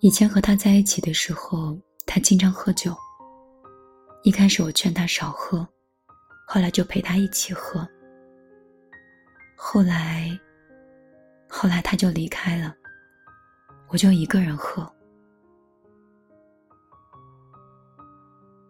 以前和他在一起的时候，他经常喝酒。一开始我劝他少喝，后来就陪他一起喝。后来，后来他就离开了，我就一个人喝。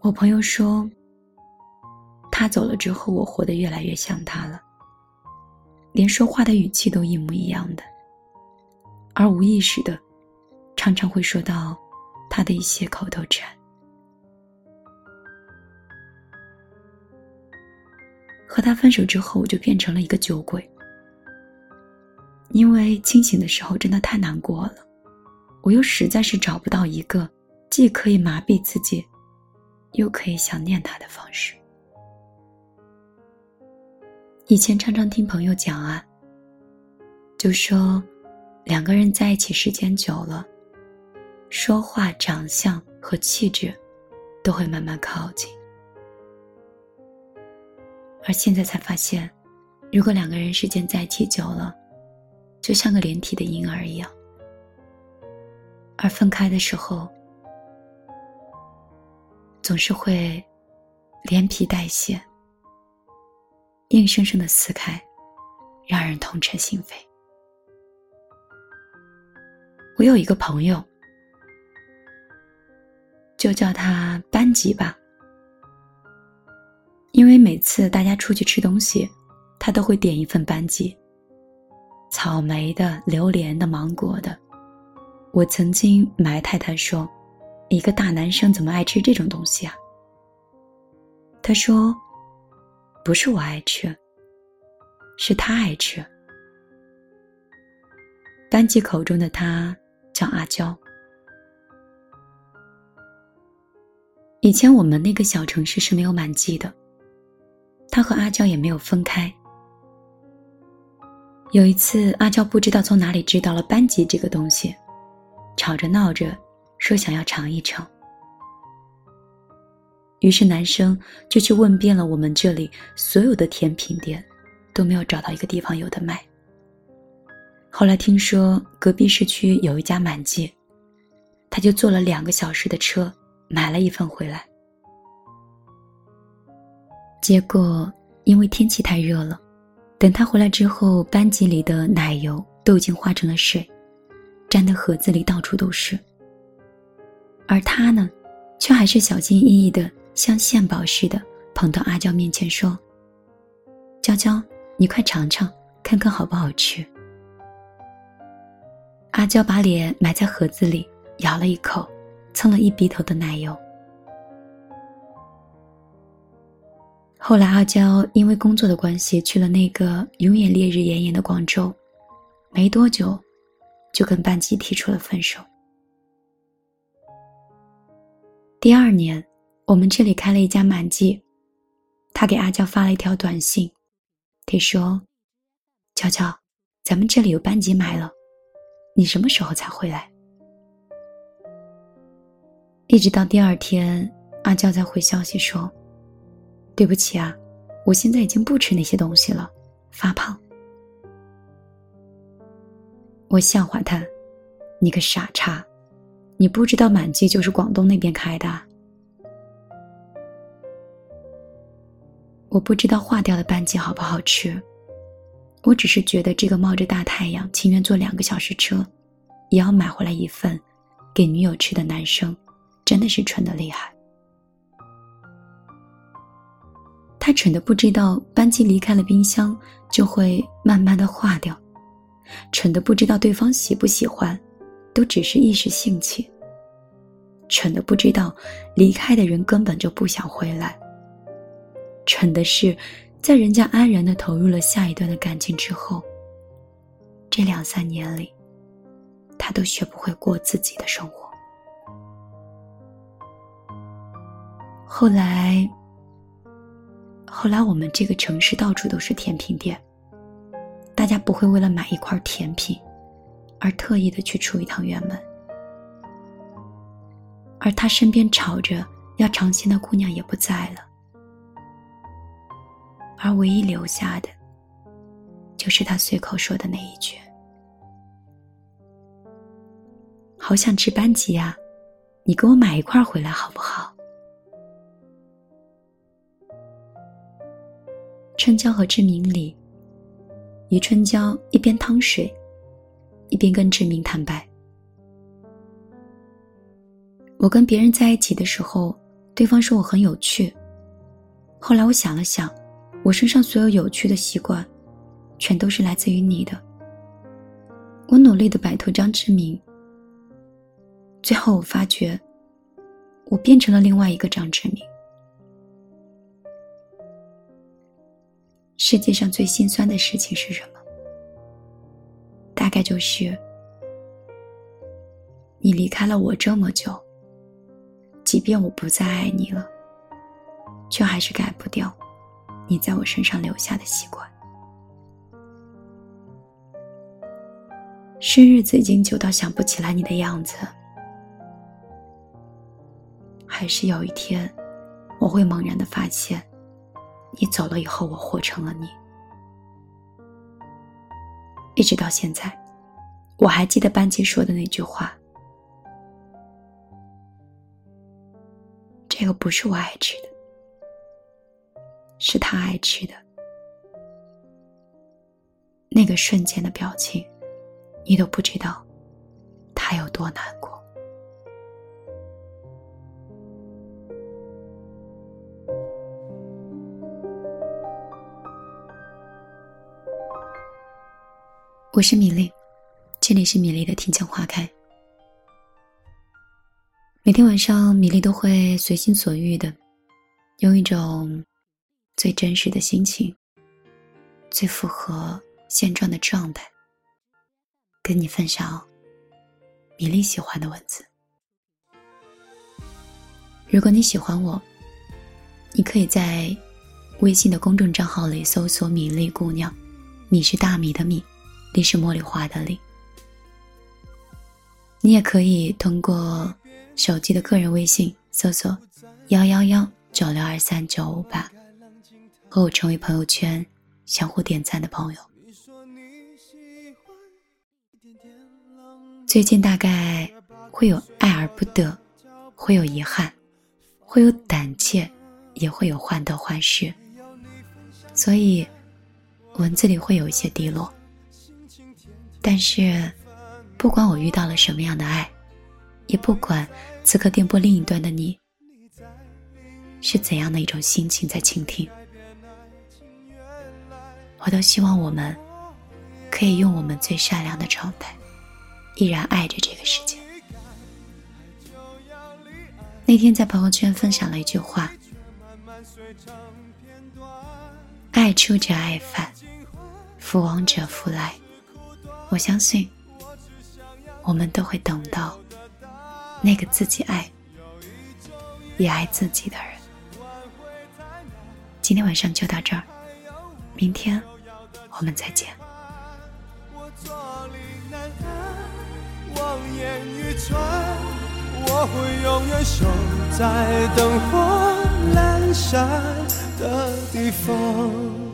我朋友说，他走了之后，我活得越来越像他了，连说话的语气都一模一样的，而无意识的。常常会说到他的一些口头禅。和他分手之后，我就变成了一个酒鬼。因为清醒的时候真的太难过了，我又实在是找不到一个既可以麻痹自己，又可以想念他的方式。以前常常听朋友讲啊，就说两个人在一起时间久了。说话、长相和气质，都会慢慢靠近。而现在才发现，如果两个人时间在一起久了，就像个连体的婴儿一样；而分开的时候，总是会连皮带馅，硬生生的撕开，让人痛彻心扉。我有一个朋友。就叫他班吉吧，因为每次大家出去吃东西，他都会点一份班吉。草莓的、榴莲的、芒果的。我曾经埋汰他说：“一个大男生怎么爱吃这种东西啊？”他说：“不是我爱吃，是他爱吃。”班级口中的他叫阿娇。以前我们那个小城市是没有满记的，他和阿娇也没有分开。有一次，阿娇不知道从哪里知道了班级这个东西，吵着闹着说想要尝一尝。于是男生就去问遍了我们这里所有的甜品店，都没有找到一个地方有的卖。后来听说隔壁市区有一家满记，他就坐了两个小时的车。买了一份回来，结果因为天气太热了，等他回来之后，班级里的奶油都已经化成了水，粘的盒子里到处都是。而他呢，却还是小心翼翼的，像献宝似的捧到阿娇面前说：“娇娇，你快尝尝，看看好不好吃。”阿娇把脸埋在盒子里，咬了一口。蹭了一鼻头的奶油。后来，阿娇因为工作的关系去了那个永远烈日炎炎的广州，没多久，就跟班级提出了分手。第二年，我们这里开了一家满记，他给阿娇发了一条短信，他说：“娇娇，咱们这里有班级买了，你什么时候才回来？”一直到第二天，阿娇才回消息说：“对不起啊，我现在已经不吃那些东西了，发胖。”我笑话他：“你个傻叉，你不知道满记就是广东那边开的。”我不知道化掉的半鸡好不好吃，我只是觉得这个冒着大太阳，情愿坐两个小时车，也要买回来一份，给女友吃的男生。真的是蠢的厉害。他蠢的不知道班级离开了冰箱就会慢慢的化掉，蠢的不知道对方喜不喜欢，都只是一时兴起。蠢的不知道离开的人根本就不想回来。蠢的是，在人家安然的投入了下一段的感情之后，这两三年里，他都学不会过自己的生活。后来，后来我们这个城市到处都是甜品店，大家不会为了买一块甜品，而特意的去出一趟远门。而他身边吵着要尝鲜的姑娘也不在了，而唯一留下的，就是他随口说的那一句。好想吃班戟呀，你给我买一块回来好不好？春娇和志明里，余春娇一边趟水，一边跟志明坦白：“我跟别人在一起的时候，对方说我很有趣。后来我想了想，我身上所有有趣的习惯，全都是来自于你的。我努力的摆脱张志明，最后我发觉，我变成了另外一个张志明。”世界上最心酸的事情是什么？大概就是，你离开了我这么久，即便我不再爱你了，却还是改不掉你在我身上留下的习惯。是日子已经久到想不起来你的样子，还是有一天，我会猛然的发现。你走了以后，我活成了你。一直到现在，我还记得班级说的那句话：“这个不是我爱吃的，是他爱吃的。”那个瞬间的表情，你都不知道，他有多难我是米粒，这里是米粒的听见花开。每天晚上，米粒都会随心所欲的，用一种最真实的心情、最符合现状的状态，跟你分享米粒喜欢的文字。如果你喜欢我，你可以在微信的公众账号里搜索“米粒姑娘”，米是大米的米。你是茉莉花的你，你也可以通过手机的个人微信搜索幺幺幺九六二三九五八，和我成为朋友圈相互点赞的朋友。最近大概会有爱而不得，会有遗憾，会有胆怯，也会有患得患失，所以文字里会有一些低落。但是，不管我遇到了什么样的爱，也不管此刻电波另一端的你是怎样的一种心情在倾听，我都希望我们可以用我们最善良的状态，依然爱着这个世界。那天在朋友圈分享了一句话：“爱出者爱返，福往者福来。”我相信，我们都会等到那个自己爱也爱自己的人。今天晚上就到这儿，明天我们再见。我会永远守在灯火阑珊的地方。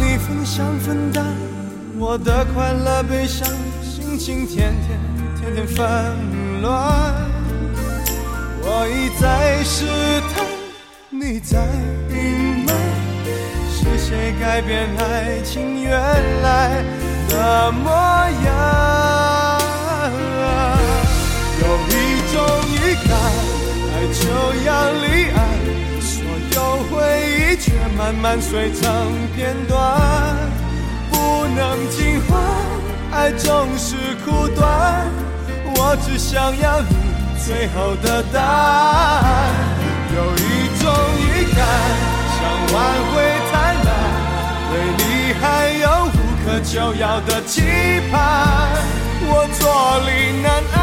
你分享分担我的快乐悲伤，心情天天天天纷乱。我一再试探，你在隐瞒，是谁改变爱情原来的模样？有一种预感，爱就要离岸。所有回，却慢慢碎成片段，不能替换，爱总是苦短。我只想要你最后的答案。有一种遗憾，想挽回太难。对你还有无可救药的期盼，我坐立难安，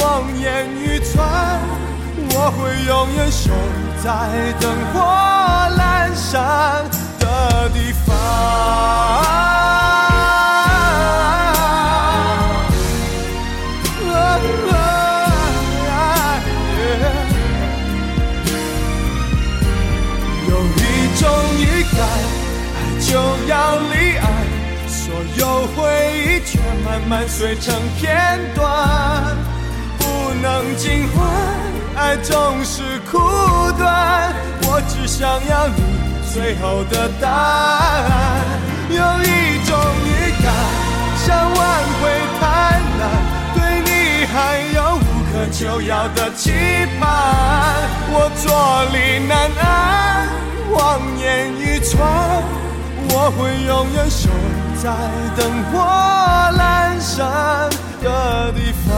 望眼欲穿。我会永远守。在灯火阑珊的地方。有一种预感，爱就要离岸，所有回忆却慢慢碎成片段，不能尽欢，爱总是苦短。我只想要你最后的答案。有一种预感，想挽回太难，对你还有无可救药的期盼。我坐立难安，望眼欲穿。我会永远守在灯火阑珊的地方，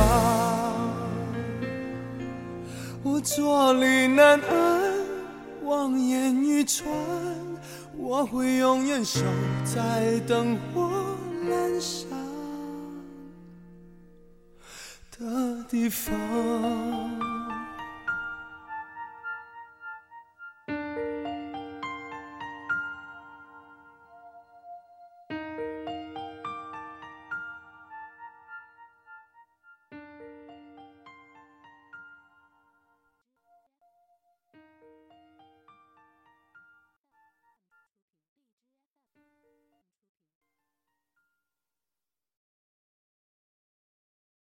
坐立难安，望眼欲穿。我会永远守在灯火阑珊的地方。